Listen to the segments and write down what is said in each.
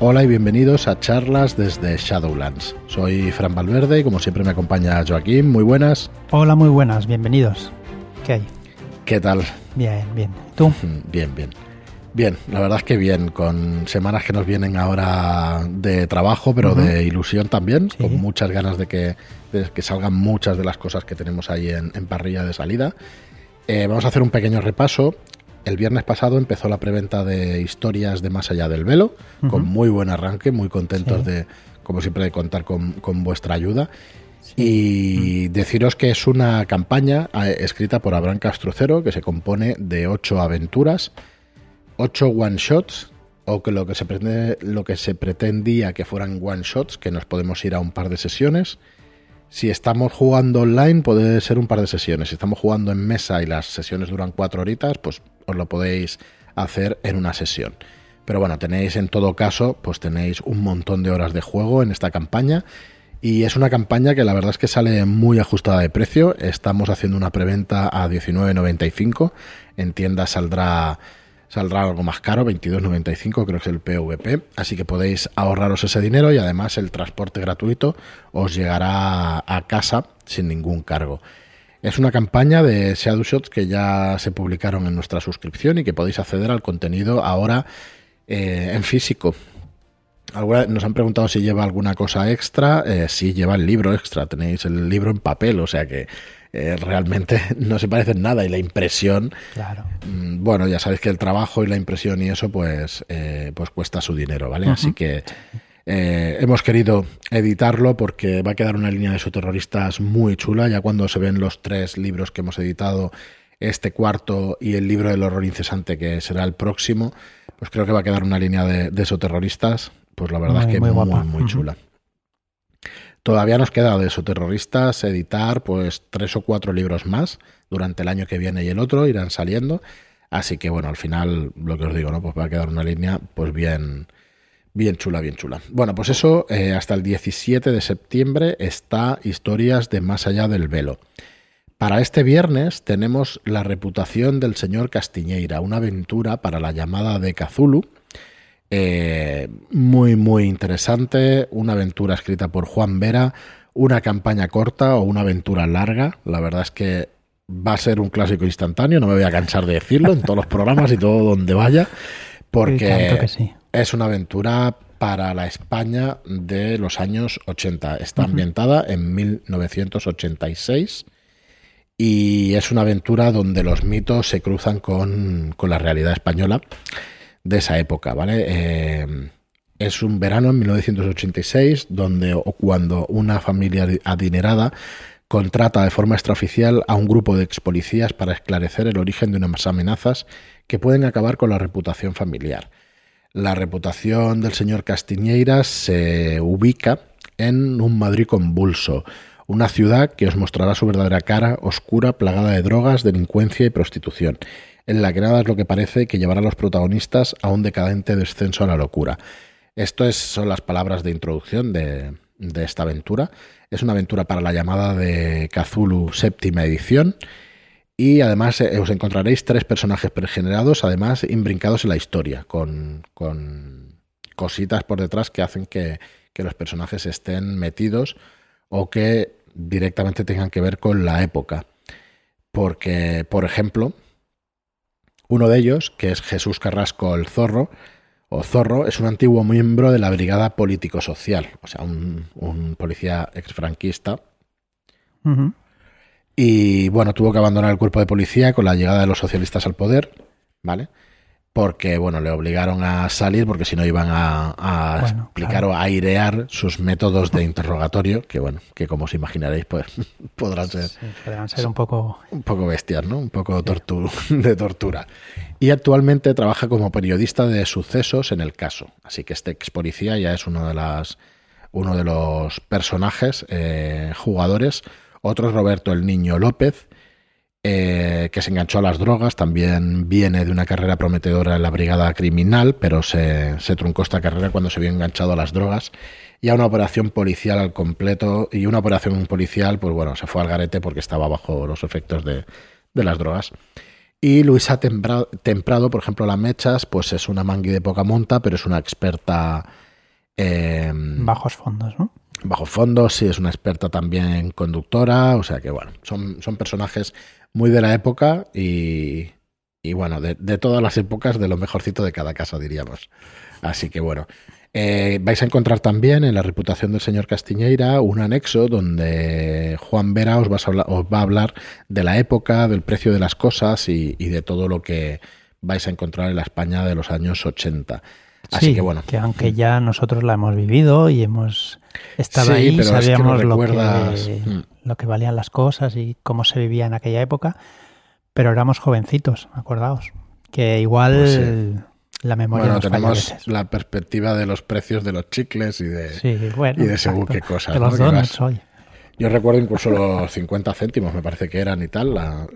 Hola y bienvenidos a charlas desde Shadowlands. Soy Fran Valverde y como siempre me acompaña Joaquín. Muy buenas. Hola, muy buenas, bienvenidos. ¿Qué hay? ¿Qué tal? Bien, bien. ¿Tú? Bien, bien. Bien, la verdad es que bien, con semanas que nos vienen ahora de trabajo, pero de ilusión también, con muchas ganas de que, que, salgan muchas de las cosas que tenemos ahí en, parrilla de salida. Eh, vamos a hacer un pequeño repaso. El viernes pasado empezó la preventa de historias de Más allá del velo, con muy buen arranque, muy contentos de, como siempre, de contar con, vuestra ayuda. Y deciros que es una campaña eh, escrita por Abraham Castrucero que se compone de ocho aventuras 8 one shots o que lo que se pretende, lo que se pretendía que fueran one shots, que nos podemos ir a un par de sesiones. Si estamos jugando online puede ser un par de sesiones. Si estamos jugando en mesa y las sesiones duran cuatro horitas, pues os lo podéis hacer en una sesión. Pero bueno, tenéis en todo caso, pues tenéis un montón de horas de juego en esta campaña. Y es una campaña que la verdad es que sale muy ajustada de precio. Estamos haciendo una preventa a 19.95. En tienda saldrá saldrá algo más caro, 22.95 creo que es el PVP, así que podéis ahorraros ese dinero y además el transporte gratuito os llegará a casa sin ningún cargo. Es una campaña de Shadow Shots que ya se publicaron en nuestra suscripción y que podéis acceder al contenido ahora eh, en físico. nos han preguntado si lleva alguna cosa extra. Eh, sí, lleva el libro extra. Tenéis el libro en papel, o sea que eh, realmente no se parecen nada y la impresión, claro. Mm, bueno, ya sabéis que el trabajo y la impresión y eso pues, eh, pues cuesta su dinero, ¿vale? Así que eh, hemos querido editarlo porque va a quedar una línea de terroristas muy chula, ya cuando se ven los tres libros que hemos editado, este cuarto y el libro del horror incesante que será el próximo, pues creo que va a quedar una línea de, de terroristas pues la verdad es que muy, muy, muy chula. Todavía nos queda de esoterroristas editar pues tres o cuatro libros más durante el año que viene y el otro irán saliendo. Así que bueno, al final lo que os digo, ¿no? Pues va a quedar una línea pues bien, bien chula, bien chula. Bueno, pues eso eh, hasta el 17 de septiembre está Historias de Más allá del velo. Para este viernes tenemos La reputación del señor Castiñeira, una aventura para la llamada de Cthulhu eh, muy, muy interesante. Una aventura escrita por Juan Vera. Una campaña corta o una aventura larga. La verdad es que va a ser un clásico instantáneo. No me voy a cansar de decirlo en todos los programas y todo donde vaya. Porque es una aventura para la España de los años 80. Está ambientada en 1986 y es una aventura donde los mitos se cruzan con, con la realidad española de esa época, ¿vale? Eh, es un verano en 1986 donde o cuando una familia adinerada contrata de forma extraoficial a un grupo de ex policías para esclarecer el origen de unas amenazas que pueden acabar con la reputación familiar. La reputación del señor Castiñeiras se ubica en un Madrid convulso, una ciudad que os mostrará su verdadera cara, oscura, plagada de drogas, delincuencia y prostitución en la que nada es lo que parece que llevará a los protagonistas a un decadente descenso a la locura. Esto son las palabras de introducción de, esta aventura. Es una aventura para la llamada de Cthulhu séptima edición. Y además eh, os encontraréis tres personajes pregenerados, además imbrincados en la historia, con, cositas por detrás que hacen que, que, los personajes estén metidos o que directamente tengan que ver con la época. Porque, por ejemplo, uno de ellos, que es Jesús Carrasco el Zorro, o Zorro, es un antiguo miembro de la Brigada Político-Social, o sea, un, policía exfranquista. Y bueno, tuvo que abandonar el cuerpo de policía con la llegada de los socialistas al poder, ¿vale? porque bueno, le obligaron a salir porque si no iban a, explicar o airear sus métodos de interrogatorio, que bueno, que como os imaginaréis, pues podrán ser, ser un poco un poco bestias, ¿no? Un poco de tortura. Y actualmente trabaja como periodista de sucesos en el caso. Así que este ex policía ya es uno de las uno de los personajes eh, jugadores. Otro es Roberto el Niño López, eh, que se enganchó a las drogas, también viene de una carrera prometedora en la brigada criminal, pero se, truncó esta carrera cuando se vio enganchado a las drogas y a una operación policial al completo, y una operación policial, pues bueno, se fue al garete porque estaba bajo los efectos de, las drogas. Y Luisa Temprado, por ejemplo, la Mechas, pues es una mangui de poca monta, pero es una experta Eh, Bajos fondos, ¿no? Bajos fondos, sí, es una experta también conductora, o sea que bueno, son, son personajes muy de la época y, y bueno, de, de, todas las épocas, de lo mejorcito de cada casa, diríamos. Así que bueno, eh, vais a encontrar también en la reputación del señor Castiñeira un anexo donde Juan Vera os, va a hablar de la época, del precio de las cosas y, y, de todo lo que vais a encontrar en la España de los años 80. Así sí, que bueno. Que aunque ya nosotros la hemos vivido y hemos estado sí, ahí, sabíamos es que no lo, que, mm. lo que valían las cosas y cómo se vivía en aquella época, pero éramos jovencitos, acordaos. Que igual pues sí. la memoria bueno, nos tenemos la perspectiva de los precios de los chicles y de, bueno, y de según qué cosas. De los ¿no? donuts hoy. Yo recuerdo incluso los 50 céntimos, me parece que eran y tal, la,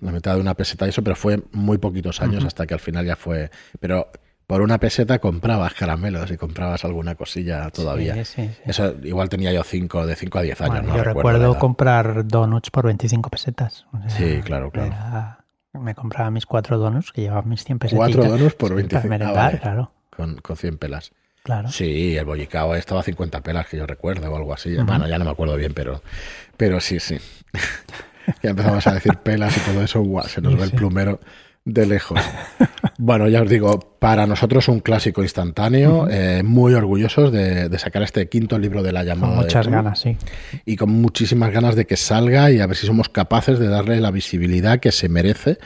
la mitad de una peseta y eso, pero fue muy poquitos años uh -huh. hasta que al final ya fue. Pero por una peseta comprabas caramelos y comprabas alguna cosilla todavía. Sí, sí, sí. Eso igual tenía yo cinco, de 5 a 10 años. Bueno, no yo recuerdo comprar donuts por 25 pesetas. O sea, sí, claro, claro. Era, me compraba mis cuatro donuts, que llevaban mis 100 pesetas. Cuatro donuts por 25 pesetas. ah, vale. claro. Con, con 100 pelas. Claro. Sí, el bollicao estaba a 50 pelas, que yo recuerdo, o algo así. Uh -huh. Bueno, ya no me acuerdo bien, pero, pero sí, sí. ya empezamos a decir pelas y todo eso, guau, se nos ve el plumero de lejos. Bueno, ya os digo, para nosotros un clásico instantáneo, uh -huh. eh, muy orgullosos de, de, sacar este quinto libro de la llamada. Con muchas ganas, sí. Y con muchísimas ganas de que salga y a ver si somos capaces de darle la visibilidad que se merece.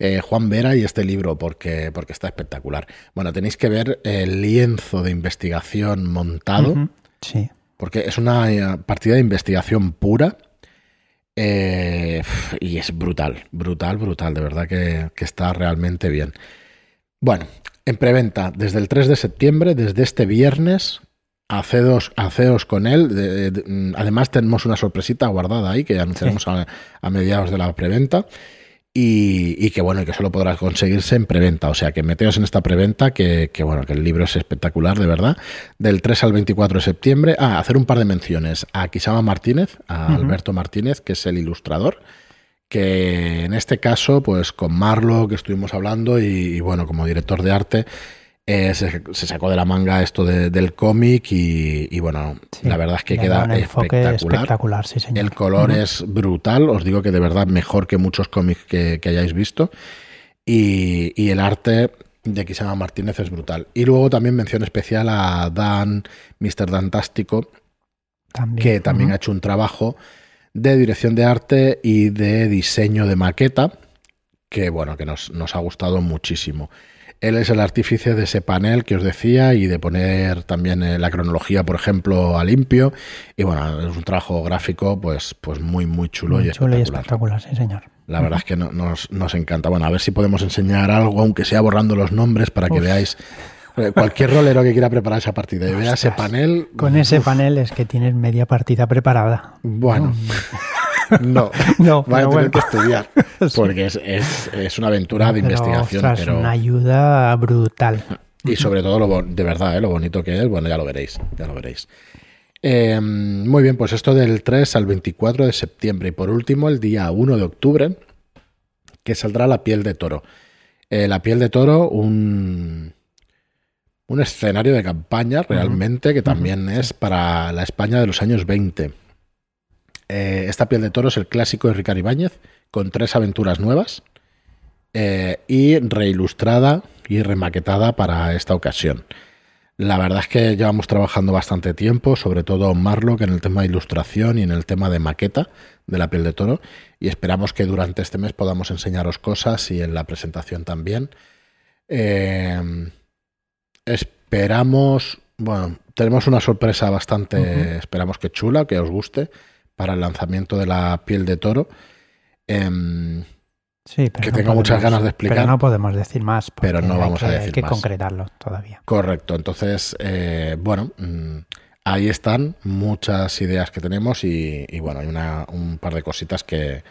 Eh, Juan Vera y este libro porque, porque está espectacular. Bueno, tenéis que ver el lienzo de investigación montado. Uh -huh. Sí. Porque es una eh, partida de investigación pura. Eh, y es brutal, brutal, brutal. De verdad que, que, está realmente bien. Bueno, en preventa desde el 3 de septiembre, desde este viernes. Haceos, haceos con él. De, de, además, tenemos una sorpresita guardada ahí que anunciaremos sí. a, a mediados de la preventa. Y, y, que bueno, y que solo podrás conseguirse en preventa. O sea que meteos en esta preventa, que, que, bueno, que el libro es espectacular, de verdad. Del 3 al 24 de septiembre. Ah, hacer un par de menciones a Kisama Martínez, a uh -huh. Alberto Martínez, que es el ilustrador. Que en este caso, pues con Marlo, que estuvimos hablando, y, y bueno, como director de arte, eh, se, se, sacó de la manga esto de, del cómic y, y, bueno, sí, la verdad es que queda espectacular. espectacular sí, señor. El color uh -huh. es brutal, os digo que de verdad mejor que muchos cómics que, que hayáis visto. Y, y, el arte de Kisama Martínez es brutal. Y luego también mención especial a Dan, Mr. Dantástico, también, que también uh -huh. ha hecho un trabajo de dirección de arte y de diseño de maqueta, que bueno, que nos, nos ha gustado muchísimo. Él es el artífice de ese panel que os decía y de poner también eh, la cronología, por ejemplo, a limpio. Y bueno, es un trabajo gráfico pues, pues muy, muy chulo, muy y, chulo espectacular. y espectacular. sí, señor. La verdad es que no, nos, nos, encanta. Bueno, a ver si podemos enseñar algo, aunque sea borrando los nombres, para que Uf. veáis. Eh, cualquier rolero que quiera preparar esa partida y vea ese panel. Con ese panel es que tienes media partida preparada. Bueno. No, no va a tener bueno. que estudiar porque es, es, es una aventura de pero, investigación. Ostras, pero una ayuda brutal. Y sobre todo, lo, de verdad, ¿eh? lo bonito que es, bueno, ya lo veréis, ya lo veréis. Eh, muy bien, pues esto del 3 al 24 de septiembre. Y por último, el día 1 de octubre, que saldrá La piel de toro. Eh, la piel de toro, un, un escenario de campaña realmente, uh -huh. que también uh -huh. es para la España de los años 20 eh, esta piel de toro es el clásico de Ricardo Ibáñez, con tres aventuras nuevas eh, y reilustrada y remaquetada para esta ocasión. La verdad es que llevamos trabajando bastante tiempo, sobre todo Marlock en el tema de ilustración y en el tema de maqueta de la piel de toro, y esperamos que durante este mes podamos enseñaros cosas y en la presentación también. Eh, esperamos, bueno, tenemos una sorpresa bastante, uh -huh. esperamos que chula, que os guste para el lanzamiento de la piel de toro. Eh, sí, que no tengo podemos, muchas ganas de explicar. Pero no podemos decir más. Pero no vamos que, a decir Hay que más. concretarlo todavía. Correcto. Entonces, eh, bueno, mmm, ahí están muchas ideas que tenemos y, y bueno, hay una, un par de cositas que,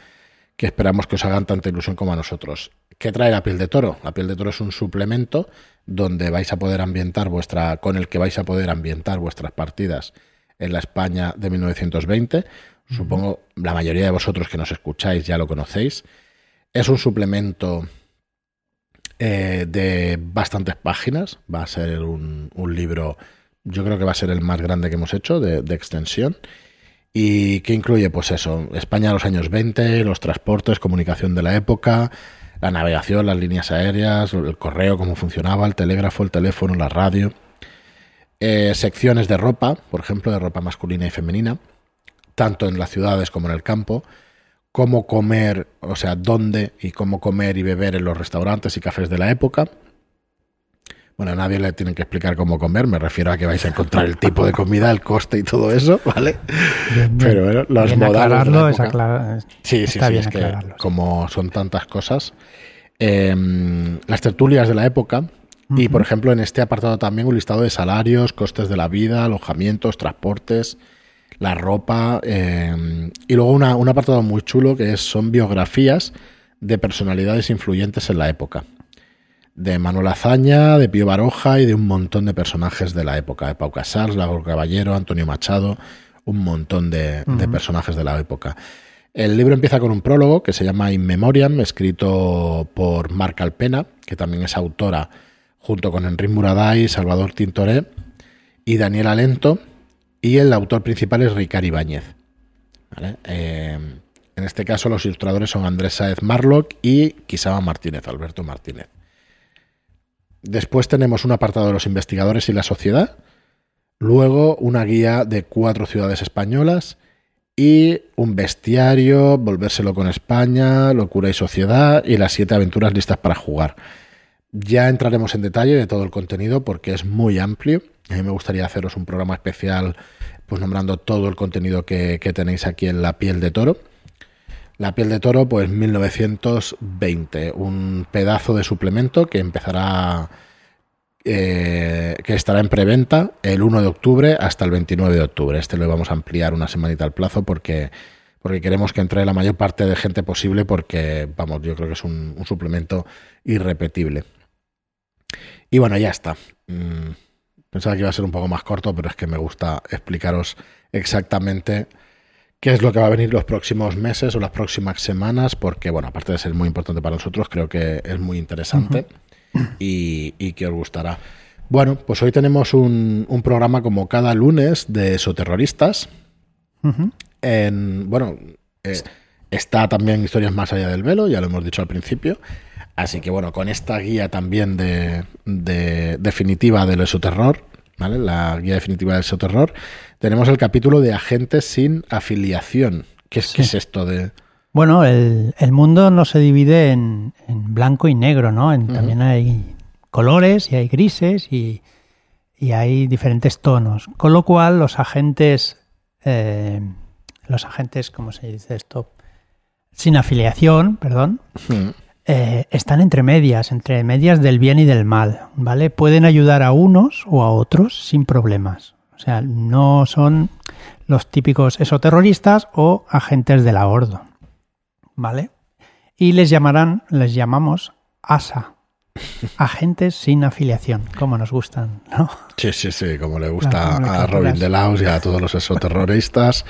que esperamos que os hagan tanta ilusión como a nosotros. ¿Qué trae la piel de toro? La piel de toro es un suplemento donde vais a poder ambientar vuestra, con el que vais a poder ambientar vuestras partidas en la España de 1920 Supongo la mayoría de vosotros que nos escucháis ya lo conocéis. Es un suplemento eh, de bastantes páginas. Va a ser un, un, libro Yo creo que va a ser el más grande que hemos hecho de, extensión. ¿Y qué incluye? Pues eso, España a los años 20, los transportes, comunicación de la época, la navegación, las líneas aéreas, el correo, cómo funcionaba, el telégrafo, el teléfono, la radio. Eh, secciones de ropa, por ejemplo, de ropa masculina y femenina, tanto en las ciudades como en el campo. Cómo comer, o sea, dónde y cómo comer y beber en los restaurantes y cafés de la época bueno, a nadie le tienen que explicar cómo comer, me refiero a que vais a encontrar el tipo de comida, el coste y todo eso, ¿vale? Pero bueno, los modales. sí, sí, sí, es que como son tantas cosas. Em, las tertulias de la época, y por ejemplo, en este apartado también un listado de salarios, costes de la vida, alojamientos, transportes, la ropa, em, y luego un apartado muy chulo que es, son biografías de personalidades influyentes en la época. De Manuel Azaña, de Pío Baroja y de un montón de personajes de la época, de Pau Casals, Lago Caballero, Antonio Machado, un montón de, personajes de la época. El libro empieza con un prólogo que se llama In Memoriam, escrito por Marc Alpena, que también es autora, junto con Enrique Muraday, Salvador Tintoré y Daniel Alento, y el autor principal es Ricard Ibáñez. Eh, en este caso los ilustradores son Andrés Saez Marlock y Quisaba Martínez, Alberto Martínez. Después tenemos un apartado de los investigadores y la sociedad. Luego una guía de cuatro ciudades españolas y un bestiario, volvérselo con España, locura y sociedad y las siete aventuras listas para jugar. Ya entraremos en detalle de todo el contenido porque es muy amplio. A mí me gustaría haceros un programa especial pues nombrando todo el contenido que, tenéis aquí en La piel de toro. La piel de toro, pues 1920, un pedazo de suplemento que empezará, eh, que estará en preventa el 1 de octubre hasta el 29 de octubre. Este lo vamos a ampliar una semanita al plazo porque, porque queremos que entre la mayor parte de gente posible porque, vamos, yo creo que es un, suplemento irrepetible. Y bueno, ya está. Mm, pensaba que iba a ser un poco más corto, pero es que me gusta explicaros exactamente qué es lo que va a venir los próximos meses o las próximas semanas, porque, bueno, aparte de ser muy importante para nosotros, creo que es muy interesante y, que os gustará. Bueno, pues hoy tenemos un, programa como cada lunes de soterroristas. en, bueno, eh, está también Historias más allá del velo, ya lo hemos dicho al principio. Así que bueno, con esta guía también de, de definitiva del esoterror, ¿vale? La guía definitiva del esoterror, tenemos el capítulo de agentes sin afiliación. ¿Qué es, es esto de...? Bueno, el, mundo no se divide en, blanco y negro, ¿no? También hay colores y hay grises y, hay diferentes tonos. Con lo cual los agentes, eh, los agentes, ¿cómo se dice esto? Sin afiliación, perdón, eh, están entre medias, entre medias del bien y del mal, ¿vale? Pueden ayudar a unos o a otros sin problemas. O sea, no son los típicos esoterroristas o agentes de la Ordo. ¿Vale? Y les llamarán, les llamamos ASA, agentes sin afiliación, como nos gustan, ¿no? Sí, sí, sí, como le gusta a Robin Laus y a todos los esoterroristas,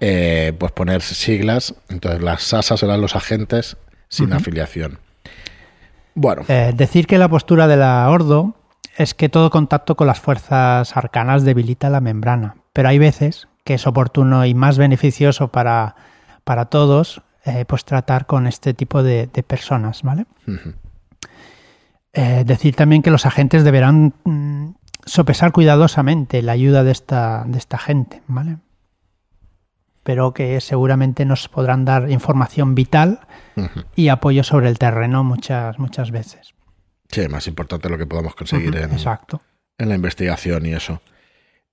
eh, pues poner siglas. Entonces, las ASA serán los agentes sin afiliación. Bueno. Eh, decir que la postura de la Ordo es que todo contacto con las fuerzas arcanas debilita la membrana, pero hay veces que es oportuno y más beneficioso para, para todos eh, pues tratar con este tipo de, personas, ¿vale? Eh, decir también que los agentes deberán mm, sopesar cuidadosamente la ayuda de esta, de esta gente, ¿vale? Pero que seguramente nos podrán dar información vital y apoyo sobre el terreno muchas, muchas veces. Sí, más importante lo que podamos conseguir en, en la investigación y eso.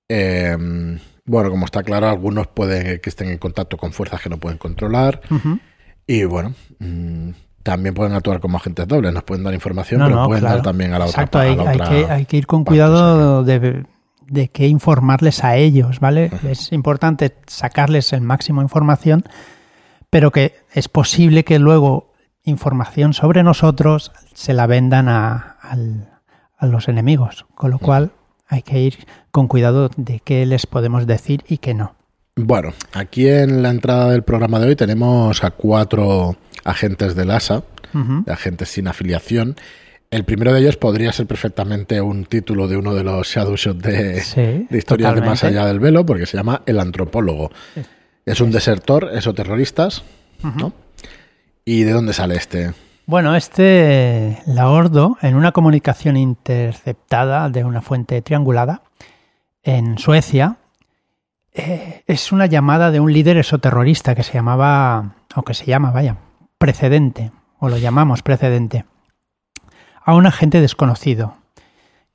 Em, bueno, como está claro, algunos pueden que estén en contacto con fuerzas que no pueden controlar. Y bueno, mm, también pueden actuar como agentes dobles, nos pueden dar información, pero pueden dar también a la otra parte. hay, que, hay que ir con cuidado de, de qué informarles a ellos, ¿vale? Es importante sacarles el máximo de información, pero que es posible que luego información sobre nosotros se la vendan a, los enemigos. Con lo cual hay que ir con cuidado de qué les podemos decir y qué no. Bueno, aquí en la entrada del programa de hoy tenemos a cuatro agentes del ASA, agentes sin afiliación. El primero de ellos podría ser perfectamente un título de uno de los shadow shots de, historias de más allá del velo, porque se llama El antropólogo. Es un desertor, esos terroristas, ¿no? ¿Y de dónde sale este? Bueno, este Laordo, en una comunicación interceptada de una fuente triangulada en Suecia, eh, es una llamada de un líder esoterrorista que se llamaba, o que se llama, vaya, precedente, o lo llamamos precedente, a un agente desconocido,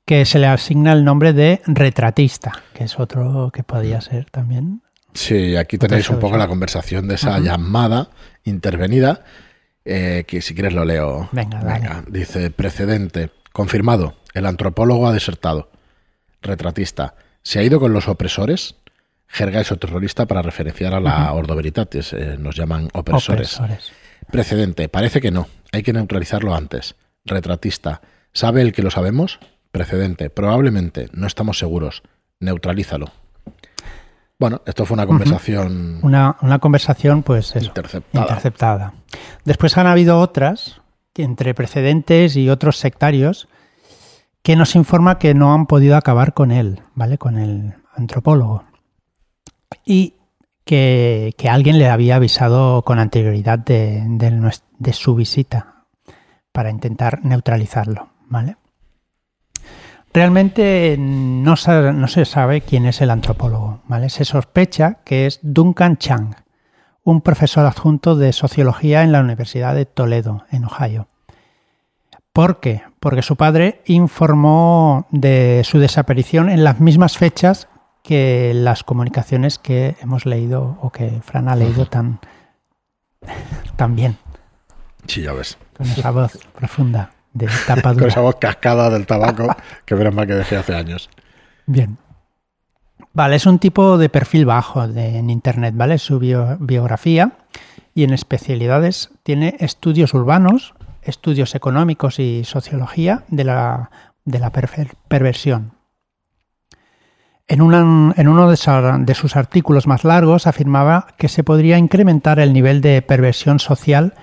que se le asigna el nombre de retratista, que es otro que podía ser también. Sí, aquí tenéis un poco la conversación de esa llamada intervenida, eh, que si quieres lo leo. Venga, Venga. Dice, precedente, confirmado, el antropólogo ha desertado. Retratista, se ha ido con los opresores, jerga terrorista para referenciar a la Ordo Veritatis, eh, nos llaman opresores. Precedente, parece que no, hay que neutralizarlo antes. Retratista, ¿sabe el que lo sabemos? Precedente, probablemente, no estamos seguros. Neutralízalo. Bueno, esto fue una conversación. una, conversación, pues interceptada. Después han habido otras, entre precedentes y otros sectarios, que nos informa que no han podido acabar con él, ¿vale? Con el antropólogo y que, alguien le había avisado con anterioridad de, su visita para intentar neutralizarlo, ¿vale? Realmente no, no, se sabe quién es el antropólogo, ¿vale? Se sospecha que es Duncan Chang, un profesor adjunto de sociología en la Universidad de Toledo, en Ohio. ¿Por qué? Porque su padre informó de su desaparición en las mismas fechas que las comunicaciones que hemos leído o que Fran ha leído tan, tan bien. Sí, ya ves. Con esa voz profunda de tapadura. Con esa voz cascada del tabaco que verás más que dejé hace años. Bien. Vale, es un tipo de perfil bajo en Internet, ¿vale? Su biografía y en especialidades tiene estudios urbanos, estudios económicos y sociología de la, de la perversión. En, uno de, sus artículos más largos afirmaba que se podría incrementar el nivel de perversión social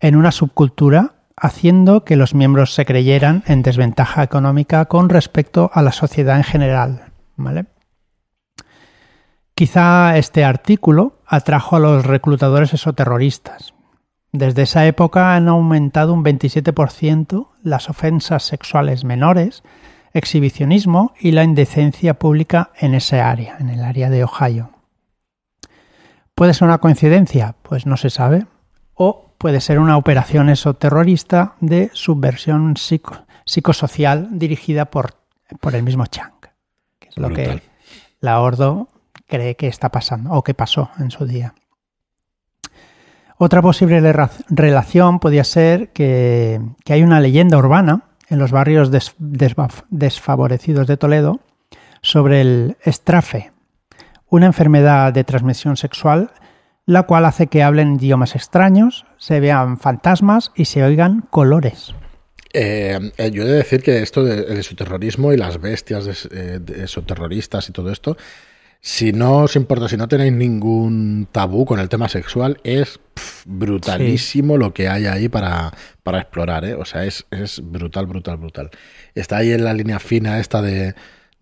en una subcultura haciendo que los miembros se creyeran en desventaja económica con respecto a la sociedad en general. Quizá este artículo atrajo a los reclutadores esoterroristas. Desde esa época han aumentado un 27% las ofensas sexuales menores exhibicionismo y la indecencia pública en ese área, en el área de Ohio. ¿Puede ser una coincidencia? Pues no se sabe. O puede ser una operación esoterrorista de subversión psicosocial dirigida por, por, el mismo Chang, que es lo que la Ordo cree que está pasando o que pasó en su día. Otra posible relación podría ser que, que hay una leyenda urbana en los barrios desfavorecidos de Toledo sobre el estrafe, una enfermedad de transmisión sexual la cual hace que hablen idiomas extraños, se vean fantasmas y se oigan colores. Eh, eh, yo he de decir que esto del esoterrorismo y las bestias de, de esoterroristas y todo esto si no os importa, si no tenéis ningún tabú con el tema sexual, es brutalísimo lo que hay ahí para, para explorar, ¿eh? O sea, es, es, brutal, brutal, brutal. Está ahí en la línea fina esta de,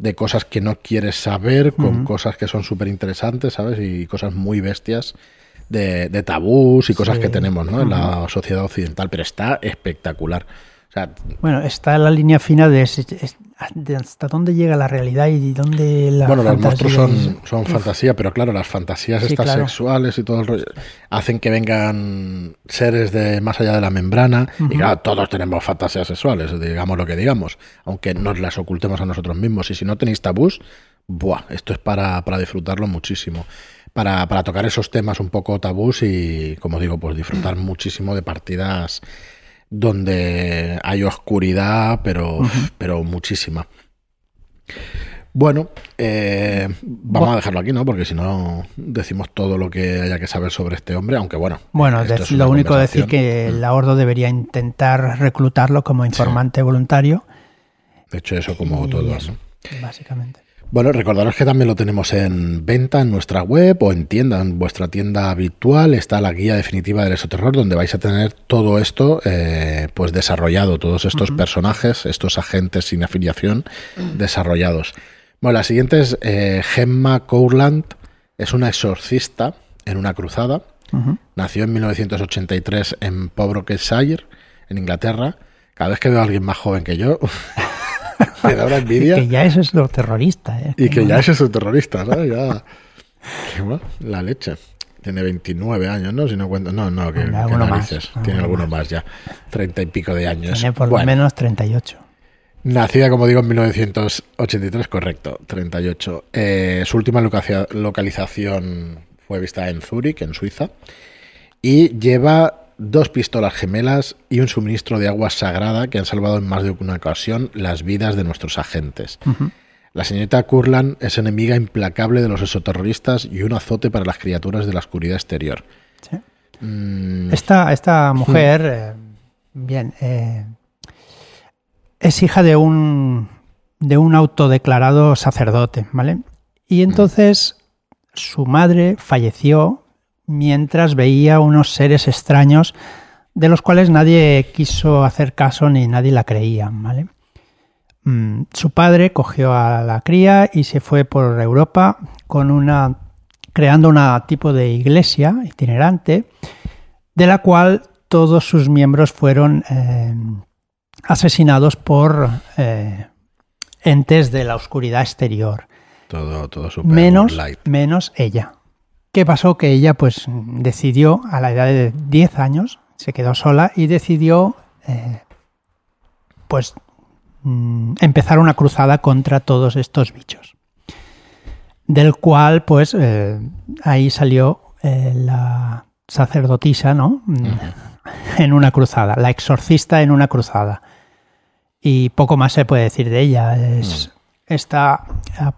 de cosas que no quieres saber, con cosas que son súper interesantes, ¿sabes? Y cosas muy bestias de, de tabús y cosas que tenemos, ¿no? En la sociedad occidental, pero está espectacular bueno, está la línea fina de, hasta dónde llega la realidad y dónde la Bueno, los monstruos son, son fantasía, pero claro, las fantasías estas sexuales y todo el rollo hacen que vengan seres de más allá de la membrana y claro, todos tenemos fantasías sexuales, digamos lo que digamos, aunque nos las ocultemos a nosotros mismos. Y si no tenéis tabús, buah, esto es para, para disfrutarlo muchísimo. Para, para tocar esos temas un poco tabús y, como digo, pues disfrutar muchísimo de partidas donde hay oscuridad, pero, pero muchísima. Bueno, eh, vamos a dejarlo aquí, ¿no? Porque si no decimos todo lo que haya que saber sobre este hombre, aunque bueno. Bueno, lo único decir que mm. la Ordo debería intentar reclutarlo como informante voluntario. De hecho, eso como todo. básicamente. Bueno, recordaros que también lo tenemos en venta en nuestra web o en tienda, en vuestra tienda habitual. Está la guía definitiva del esoterror, donde vais a tener todo esto eh, pues desarrollado, todos estos personajes, estos agentes sin afiliación desarrollados. Bueno, la siguiente es eh, Gemma Courland, es una exorcista en una cruzada. Nació en 1983 en Pembrokeshire, en Inglaterra. Cada vez que veo a alguien más joven que yo, me da una envidia. que ya es lo terrorista. ¿eh? Y que ya es su terrorista, la leche. Tiene 29 años, ¿no? Si no cuento. No, no, que, Tiene narices. Tiene alguno más ya. 30 y pico de años. Tiene por lo menos 38. Nacida, como digo, en 1983, correcto, 38. Eh, su última localización fue vista en Zúrich, en Suiza. Y lleva dos pistolas gemelas y un suministro de agua sagrada que han salvado en más de una ocasión las vidas de nuestros agentes. La señorita Kurland es enemiga implacable de los exoterroristas y un azote para las criaturas de la oscuridad exterior. Mm. Esta, mujer, eh, bien, eh, es hija de un, de un autodeclarado sacerdote, ¿vale? Y entonces su madre falleció mientras veía unos seres extraños de los cuales nadie quiso hacer caso ni nadie la creía, ¿vale? Mm, su padre cogió a la cría y se fue por Europa con una creando un tipo de iglesia itinerante de la cual todos sus miembros fueron eh, asesinados por eh, entes de la oscuridad exterior. Todo, todo menos, menos ella. ¿Qué pasó? Que ella pues decidió a la edad de 10 años, se quedó sola y decidió eh, pues mm, empezar una cruzada contra todos estos bichos. Del cual pues eh, ahí salió eh, la sacerdotisa, ¿no? En una cruzada, la exorcista en una cruzada. Y poco más se puede decir de ella. Es, Está a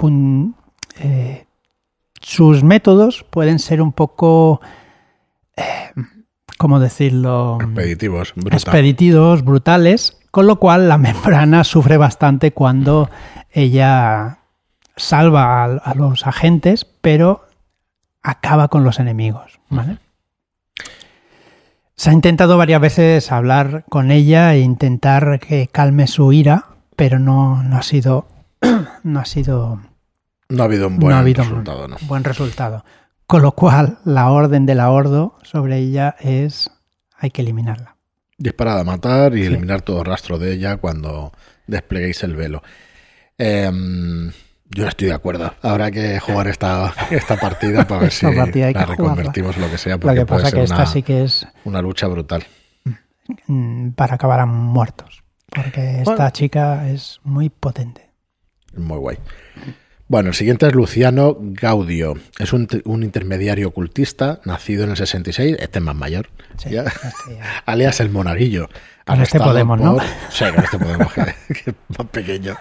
sus métodos pueden ser un poco, eh, ¿cómo decirlo? Expeditivos, expeditivos, brutales, con lo cual la membrana sufre bastante cuando ella salva a, los agentes, pero acaba con los enemigos. Se ha intentado varias veces hablar con ella e intentar que calme su ira, pero no, no ha sido no ha sido no ha habido un buen resultado, ¿no? Buen resultado. Con lo cual, la orden de la Ordo sobre ella es hay que eliminarla. Disparada a matar y eliminar todo rastro de ella cuando despleguéis el velo. Em, yo estoy de acuerdo. Habrá que jugar esta, esta partida para ver si la reconvertimos lo que sea. Porque lo que pasa que esta sí que es una lucha brutal. Mm, para acabar a muertos. Porque esta chica es muy potente. Muy guay. Bueno, el siguiente es Luciano Gaudio. Es un, intermediario ocultista, nacido en el 66, este es más mayor, este alias el monaguillo. Con este Podemos, ¿no? Sí, con este Podemos, que, es más pequeño.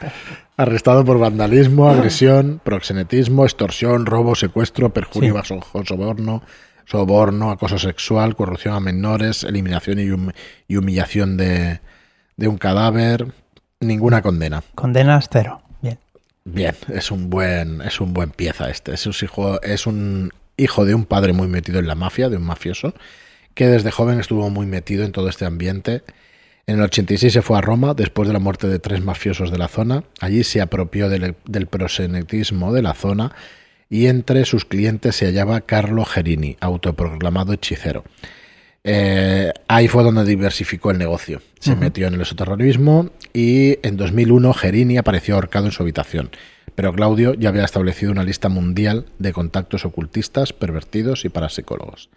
Arrestado por vandalismo, agresión, proxenetismo, extorsión, robo, secuestro, perjurio bajo soborno, soborno, acoso sexual, corrupción a menores, eliminación y, humillación de, de un cadáver. Ninguna condena. Condenas cero. Bien, es un buen, es un buen pieza este. Es un hijo, es un hijo de un padre muy metido en la mafia, de un mafioso, que desde joven estuvo muy metido en todo este ambiente. En el 86 se fue a Roma después de la muerte de tres mafiosos de la zona. Allí se apropió del, del prosenetismo de la zona y entre sus clientes se hallaba Carlo Gerini, autoproclamado hechicero. Eh, ahí fue donde diversificó el negocio. Se metió en el esoterrorismo y en 2001 Gerini apareció ahorcado en su habitación. Pero Claudio ya había establecido una lista mundial de contactos ocultistas, pervertidos y parapsicólogos.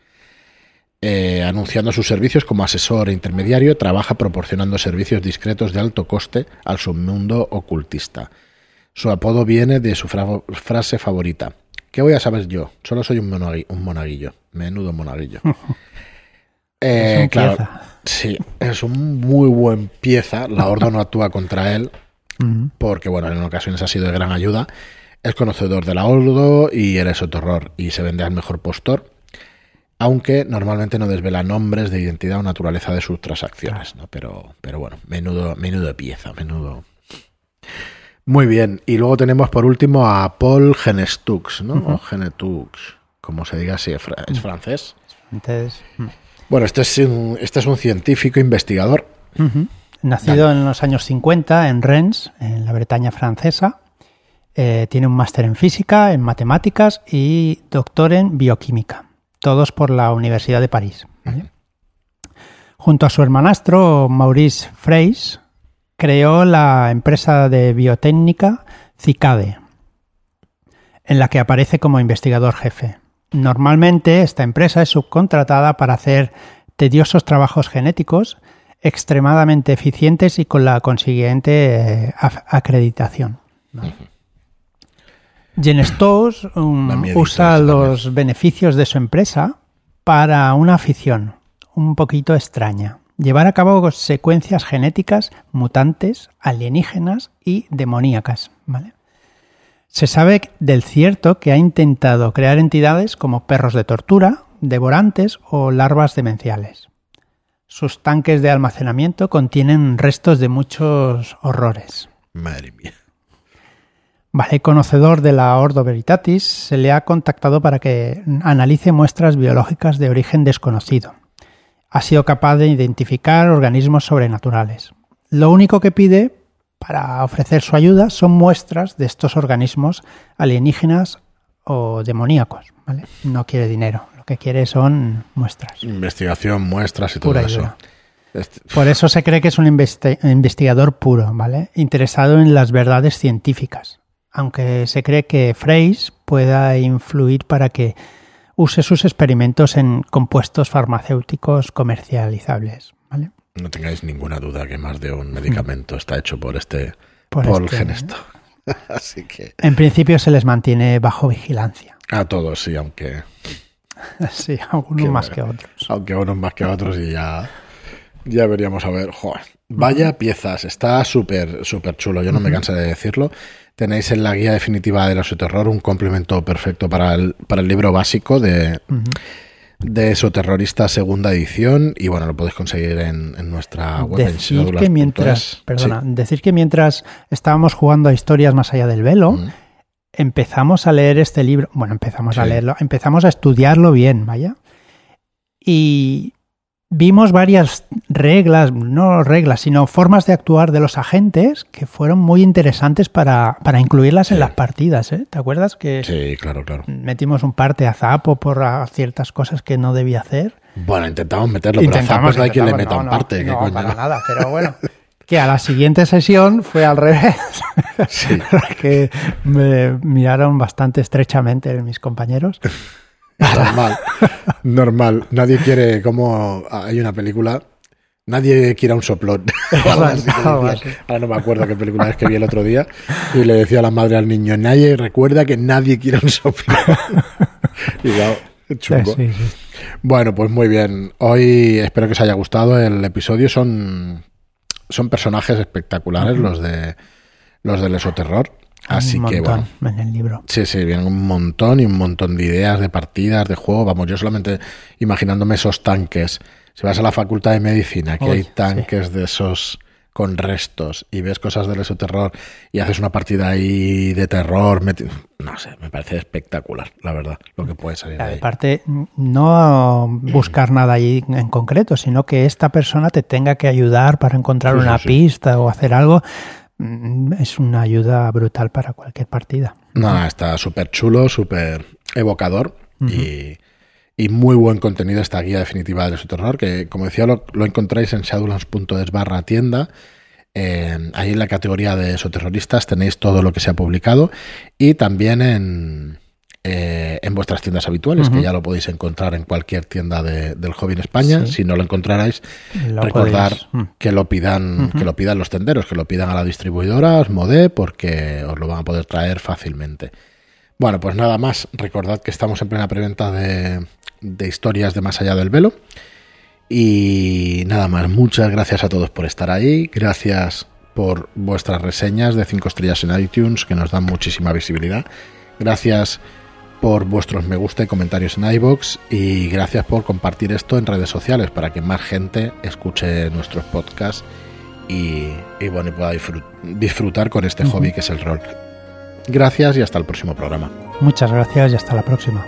Eh, anunciando sus servicios como asesor e intermediario, trabaja proporcionando servicios discretos de alto coste al submundo ocultista. Su apodo viene de su frase favorita. ¿Qué voy a saber yo? Solo soy un, un monaguillo. Menudo monaguillo. Eh, claro, sí, es un muy buen pieza. La Ordo no actúa contra él porque, bueno, en ocasiones ha sido de gran ayuda. Es conocedor de la Ordo y el esoterror y se vende al mejor postor, aunque normalmente no desvela nombres de identidad o naturaleza de sus transacciones. ¿no? Pero, pero bueno, menudo, menudo pieza, menudo. Muy bien. Y luego tenemos por último a Paul Genestux, ¿no? O Genetux, como se diga así, es francés. Entonces, bueno, este es un, este es un científico investigador. Nacido en los años 50 en Rennes, en la Bretaña francesa. Eh, tiene un máster en física, en matemáticas y doctor en bioquímica. Todos por la Universidad de París. Junto a su hermanastro Maurice Freys, creó la empresa de biotécnica Cicade, en la que aparece como investigador jefe. Normalmente esta empresa es subcontratada para hacer tediosos trabajos genéticos extremadamente eficientes y con la consiguiente eh, acreditación. Genestos um, usa los beneficios de su empresa para una afición un poquito extraña llevar a cabo secuencias genéticas mutantes, alienígenas y demoníacas. ¿vale? Se sabe del cierto que ha intentado crear entidades como perros de tortura, devorantes o larvas demenciales. Sus tanques de almacenamiento contienen restos de muchos horrores. Madre mía. Vale, conocedor de la Ordo Veritatis, se le ha contactado para que analice muestras biológicas de origen desconocido ha sido capaz de identificar organismos sobrenaturales. Lo único que pide para ofrecer su ayuda son muestras de estos organismos alienígenas o demoníacos. No quiere dinero, lo que quiere son muestras. Investigación, muestras y todo eso. Este- Por eso se cree que es un investigador puro, ¿vale? Interesado en las verdades científicas. Aunque se cree que Freys pueda influir para que use sus experimentos en compuestos farmacéuticos comercializables. No tengáis ninguna duda que más de un medicamento está hecho por este por, este, Genesto. Así que. En principio se les mantiene bajo vigilancia. A todos, sí, aunque. sí, algunos más que otros. Aunque unos más que otros y ya. Ya veríamos a ver. Joder, vaya piezas, está súper, súper chulo. Yo no me canso de decirlo. Tenéis en la guía definitiva de su terror un complemento perfecto para el, para el libro básico de, de Terrorista segunda edición y bueno, lo podéis conseguir en, nuestra web. Decir que mientras, perdona, decir que mientras estábamos jugando a historias más allá del velo, empezamos a leer este libro, bueno, empezamos a leerlo, empezamos a estudiarlo bien, vaya. Y vimos varias reglas, no reglas, sino formas de actuar de los agentes que fueron muy interesantes para, incluirlas en las partidas. ¿eh? ¿Te acuerdas que sí, claro, claro. metimos un parte a Zapo por ciertas cosas que no debía hacer? Bueno, intentamos meterlo, pero a Zapo hay quien le meta un parte. No, para nada, pero bueno. que a la siguiente sesión fue al revés. Sí. que me miraron bastante estrechamente mis compañeros. Normal, normal. Nadie quiere, como hay una película, nadie quiere un soplón. Ahora no me acuerdo qué película es que vi el otro día y le decía a la madre al niño, nadie recuerda que nadie quiere un soplón. y chungo. Bueno, pues muy bien. Hoy espero que os haya gustado el episodio. Son, son personajes espectaculares los de los del esoterror. Así que bueno. En el libro. Sí, sí, vienen un montón y un montón de ideas, de partidas, de juego. Vamos, yo solamente imaginándome esos tanques. Si vas a la facultad de medicina, que hay tanques de esos con restos y ves cosas del terror y haces una partida ahí de terror, no sé, me parece espectacular, la verdad, lo que puede salir de ahí. Aparte, no buscar nada ahí en concreto, sino que esta persona te tenga que ayudar para encontrar una pista o hacer algo. Mm, es una ayuda brutal para cualquier partida. No, está súper chulo, súper evocador y, muy buen contenido esta guía definitiva de su terror, que como decía lo, encontráis en shadowlands.es barra tienda. ahí en la categoría de esoterroristas tenéis todo lo que se ha publicado y también en, eh, en vuestras tiendas habituales, que ya lo podéis encontrar en cualquier tienda del hobby en España. Si no lo encontrarais, recordar mm. que lo pidan, que lo pidan los tenderos, que lo pidan a la distribuidora, Osmode, porque os lo van a poder traer fácilmente. Bueno, pues nada más, recordad que estamos en plena preventa de, de historias de más allá del velo. Y nada más, muchas gracias a todos por estar ahí, gracias por vuestras reseñas de 5 estrellas en iTunes que nos dan muchísima visibilidad. Gracias por vuestros me gusta y comentarios en iBox y gracias por compartir esto en redes sociales para que más gente escuche nuestros podcasts y, bueno, pueda disfrutar con este hobby que es el rol. Gracias y hasta el próximo programa. Muchas gracias y hasta la próxima.